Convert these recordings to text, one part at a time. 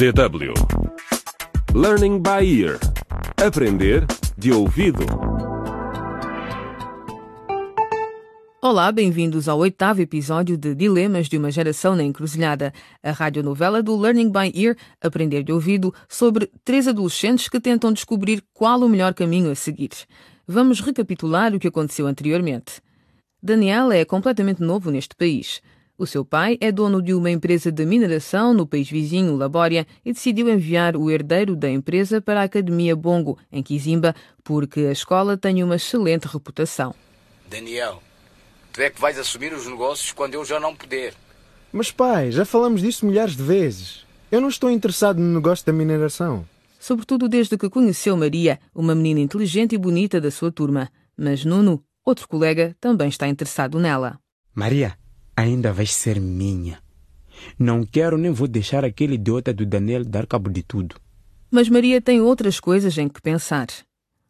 DW Learning by Ear Aprender de ouvido Olá, bem-vindos ao oitavo episódio de Dilemas de uma Geração na Encruzilhada, a radionovela do Learning by Ear, Aprender de Ouvido, sobre três adolescentes que tentam descobrir qual o melhor caminho a seguir. Vamos recapitular o que aconteceu anteriormente. Daniel é completamente novo neste país. O seu pai é dono de uma empresa de mineração no país vizinho, Labória, e decidiu enviar o herdeiro da empresa para a Academia Bongo, em Kizimba, porque a escola tem uma excelente reputação. Daniel, tu é que vais assumir os negócios quando eu já não puder. Mas pai, já falamos disso milhares de vezes. Eu não estou interessado no negócio da mineração. Sobretudo desde que conheceu Maria, uma menina inteligente e bonita da sua turma. Mas Nuno, outro colega, também está interessado nela. Maria, ainda vais ser minha. Não quero nem vou deixar aquele idiota do Daniel dar cabo de tudo. Mas Maria tem outras coisas em que pensar.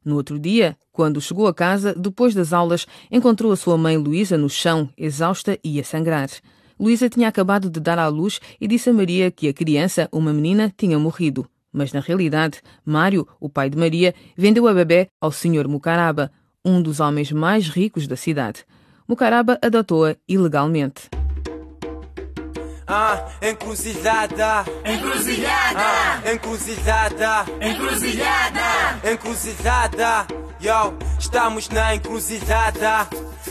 No outro dia, quando chegou a casa, depois das aulas, encontrou a sua mãe Luísa no chão, exausta e a sangrar. Luísa tinha acabado de dar à luz e disse a Maria que a criança, uma menina, tinha morrido. Mas na realidade, Mário, o pai de Maria, vendeu a bebê ao Sr. Mucaraba, um dos homens mais ricos da cidade. Mucaraba adotou-a ilegalmente. Ah, encruzilhada. Encruzilhada. Ah, encruzilhada. Encruzilhada. Encruzilhada. Yo, estamos na encruzilhada.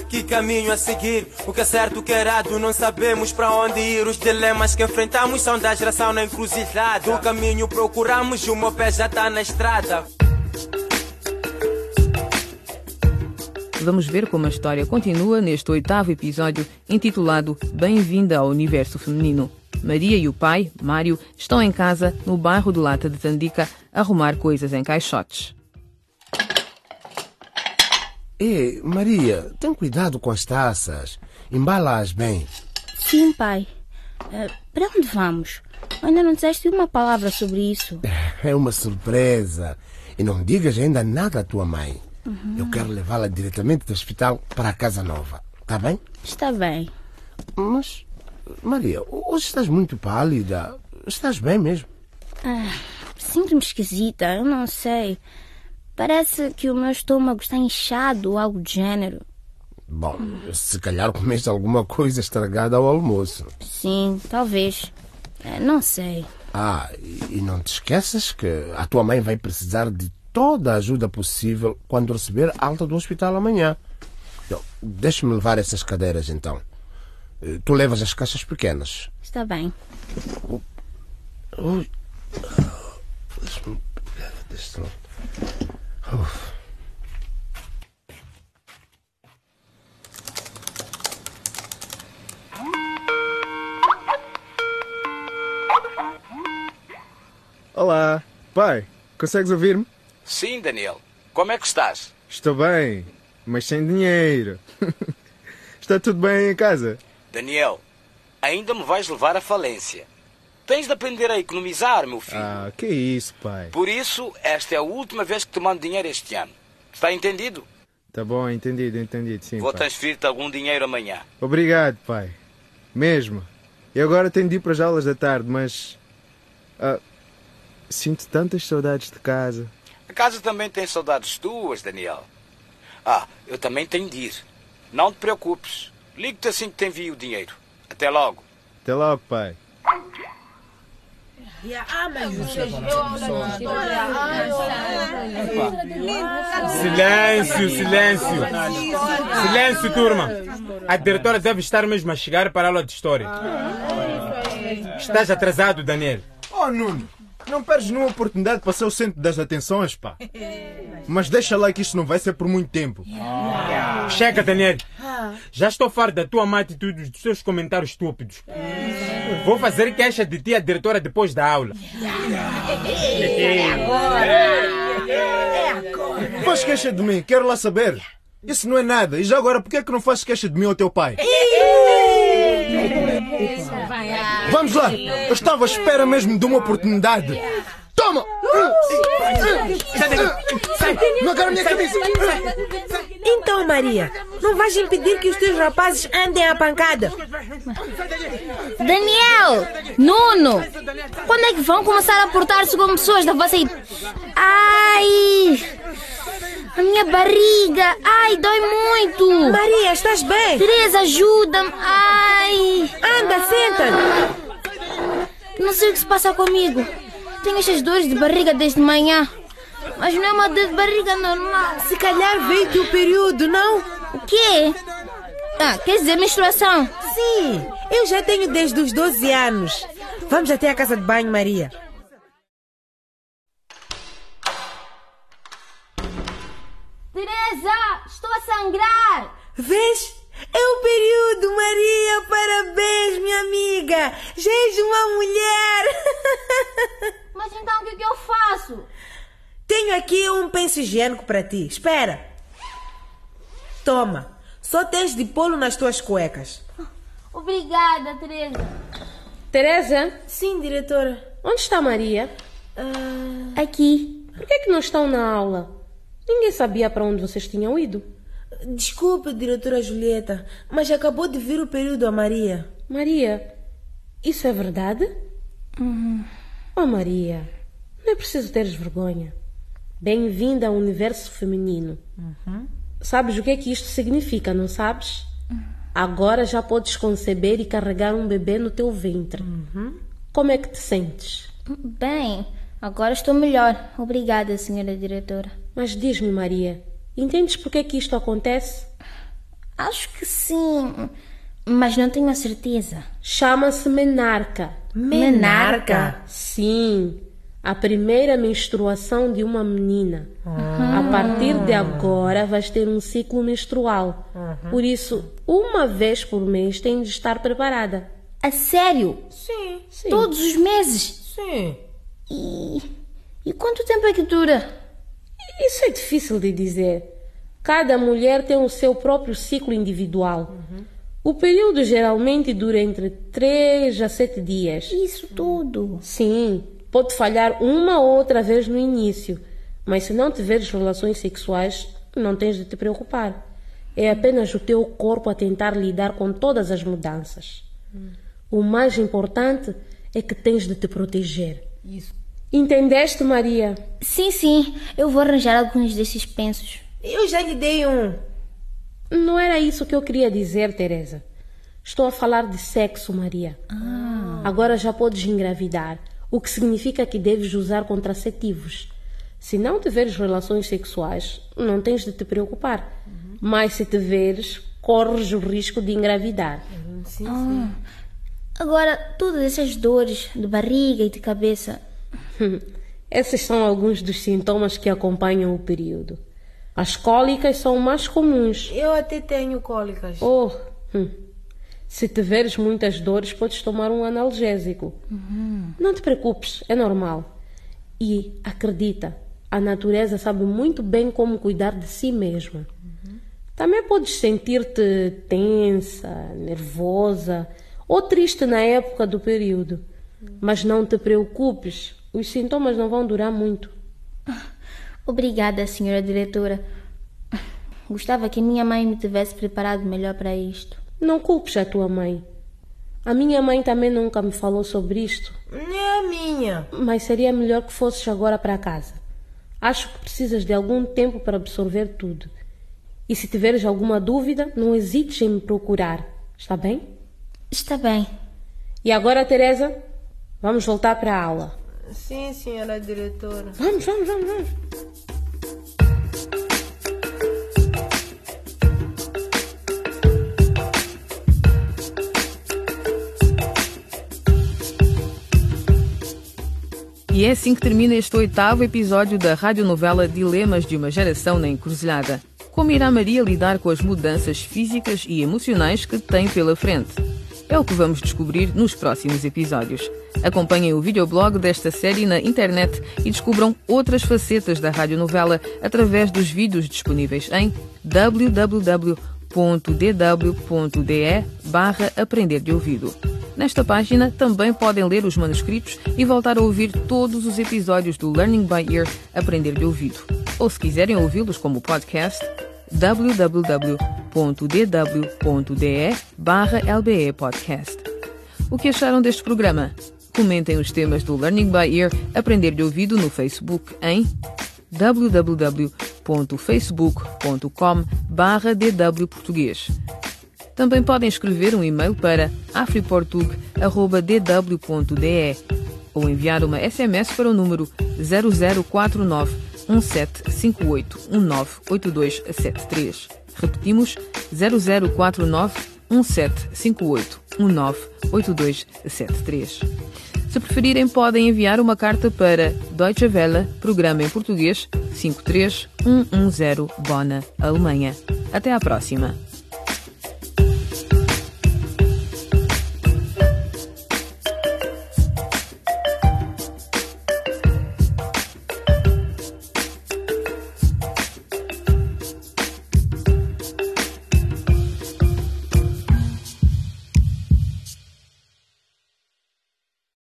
Que caminho a seguir? O que é certo, o que é errado? Não sabemos para onde ir. Os dilemas que enfrentamos são da geração na encruzilhada. O caminho procuramos o meu pé já está na estrada. Vamos ver como a história continua neste oitavo episódio, intitulado Bem-vinda ao Universo Feminino. Maria e o pai, Mário, estão em casa, no bairro do Lata de Tandica, a arrumar coisas em caixotes. Ei, Maria, tem cuidado com as taças. Embala-as bem. Sim, pai. Eh, para onde vamos? Ainda não disseste uma palavra sobre isso. É uma surpresa. E não digas ainda nada à tua mãe. Eu quero levá-la diretamente do hospital para a casa nova. Tá bem? Está bem. Mas, Maria, hoje estás muito pálida. Estás bem mesmo? Sinto-me esquisita, eu não sei. Parece que o meu estômago está inchado ou algo do gênero. Bom, se calhar comeste alguma coisa estragada ao almoço. Sim, talvez. Eh, Não sei. Ah, e não te esqueças que a tua mãe vai precisar de toda a ajuda possível quando receber alta do hospital amanhã. Então, Deixa-me levar essas cadeiras então. Eh, Tu levas as caixas pequenas. Está bem. Ui. Deixa-me pegar deste lado. Uf. Olá. Pai, consegues ouvir-me? Sim, Daniel. Como é que estás? Estou bem, mas sem dinheiro. Está tudo bem em casa? Daniel, ainda me vais levar à falência. Tens de aprender a economizar, meu filho. Ah, que isso, pai. Por isso, esta é a última vez que te mando dinheiro este ano. Está entendido? Tá bom, entendido, entendido, sim, Vou transferir-te algum dinheiro amanhã. Obrigado, pai. Mesmo. E agora tenho de ir para as aulas da tarde, mas... ah, sinto tantas saudades de casa. A casa também tem saudades tuas, Daniel. Ah, eu também tenho de ir. Não te preocupes. Ligo-te assim que te envio o dinheiro. Até logo. Até logo, pai. Silêncio, silêncio. Silêncio, turma. A diretora deve estar mesmo a chegar para a aula de história. Estás atrasado, Daniel. Oh, Nuno, não perdes nenhuma oportunidade para ser o centro das atenções, pá. Mas deixa lá que isto não vai ser por muito tempo. Chega, Daniel. Já estou farto da tua má atitude e dos teus comentários estúpidos. Vou fazer queixa de ti à diretora depois da aula. Faz queixa de mim, quero lá saber. Isso não é nada. E já agora, por que é que não fazes queixa de mim ao teu pai? Vamos lá. Eu estava à espera mesmo de uma oportunidade. Toma! Não quero a minha camisa! Então Maria. Não vais impedir que os teus rapazes andem à pancada. Daniel! Nuno! Quando é que vão começar a portar-se como pessoas da vossa idade? Ai! A minha barriga! Ai, dói muito! Maria, estás bem? Teresa, ajuda-me! Ai! Anda, senta! Não sei o que se passa comigo. Tenho estas dores de barriga desde manhã. Mas não é uma dor de barriga normal. Se calhar veio-te o período, não? O quê? Ah, quer dizer menstruação? Sim, eu já tenho desde os 12 anos. Vamos até a casa de banho, Maria. Estou a sangrar. Vês? É o período, Maria. Parabéns, minha amiga. Já és uma mulher. Mas então o que, que eu faço? Tenho aqui um penso higiênico para ti. Espera. Toma. Só tens de pô-lo nas tuas cuecas. Obrigada, Teresa. Teresa, Sim, diretora. onde está Maria? Ah, Aqui. Por que, é que não estão na aula? Ninguém sabia para onde vocês tinham ido. Desculpe, diretora Julieta, mas acabou de vir o período a Maria. Maria, isso é verdade? Oh, Maria, não é preciso teres vergonha. Bem-vinda ao universo feminino. Sabes o que é que isto significa, não sabes? Agora já podes conceber e carregar um bebê no teu ventre. Como é que te sentes? Bem, agora estou melhor. Obrigada, senhora diretora. Mas diz-me, Maria, entendes por que é que isto acontece? Acho que sim, mas não tenho a certeza. Chama-se menarca. Menarca? Sim, a primeira menstruação de uma menina. A partir de agora vais ter um ciclo menstrual. Por isso, uma vez por mês tem de estar preparada. A sério? Sim, Sim. Todos os meses? sim. E, e quanto tempo é que dura? Isso é difícil de dizer. Cada mulher tem o seu próprio ciclo individual. O período geralmente dura entre 3 a 7 dias. Isso tudo. Sim, pode falhar uma ou outra vez no início, mas se não tiveres relações sexuais, não tens de te preocupar. É apenas o teu corpo a tentar lidar com todas as mudanças. O mais importante é que tens de te proteger. Isso. Entendeste, Maria? Sim, sim, eu vou arranjar alguns desses pensos. Eu já lhe dei um. Não era isso que eu queria dizer, Teresa. Estou a falar de sexo, Maria. Agora já podes engravidar, o que significa que deves usar contraceptivos. Se não tiveres relações sexuais, não tens de te preocupar. Mas se tiveres, corres o risco de engravidar. Sim, Ah. Agora, todas essas dores de barriga e de cabeça. Esses são alguns dos sintomas que acompanham o período. As cólicas são mais comuns. Eu até tenho cólicas. Oh, hum. se tiveres muitas dores, podes tomar um analgésico. Não te preocupes, é normal. E acredita, a natureza sabe muito bem como cuidar de si mesma. Também podes sentir-te tensa, nervosa ou triste na época do período. Mas não te preocupes, os sintomas não vão durar muito. Obrigada, senhora diretora. Gostava que a minha mãe me tivesse preparado melhor para isto. Não culpes a tua mãe. A minha mãe também nunca me falou sobre isto, Nem a minha. mas seria melhor que fosses agora para casa. Acho que precisas de algum tempo para absorver tudo. E se tiveres alguma dúvida, não hesites em me procurar. Está bem? Está bem. E agora, Teresa, vamos voltar para a aula. Sim, senhora diretora. Vamos, vamos, vamos, vamos. E é assim que termina este oitavo episódio da radionovela Dilemas de uma Geração na Encruzilhada. Como irá Maria lidar com as mudanças físicas e emocionais que tem pela frente? É o que vamos descobrir nos próximos episódios. Acompanhem o videoblog desta série na internet e descubram outras facetas da radionovela através dos vídeos disponíveis em www.dw.de barra Aprender de Ouvido. Nesta página também podem ler os manuscritos e voltar a ouvir todos os episódios do Learning by Ear Aprender de Ouvido. Ou se quiserem ouvi-los como podcast, www.dw.de lbe O que acharam deste programa? Comentem os temas do Learning by Ear Aprender de Ouvido no Facebook em www.facebook.com dw português. Também podem escrever um e-mail para afriportug.dw.de ou enviar uma SMS para o número 0049 1758 198273. Repetimos 0049 1758 198273. Se preferirem, podem enviar uma carta para Deutsche Welle, programa em português 53110 Bona, Alemanha. Até à próxima!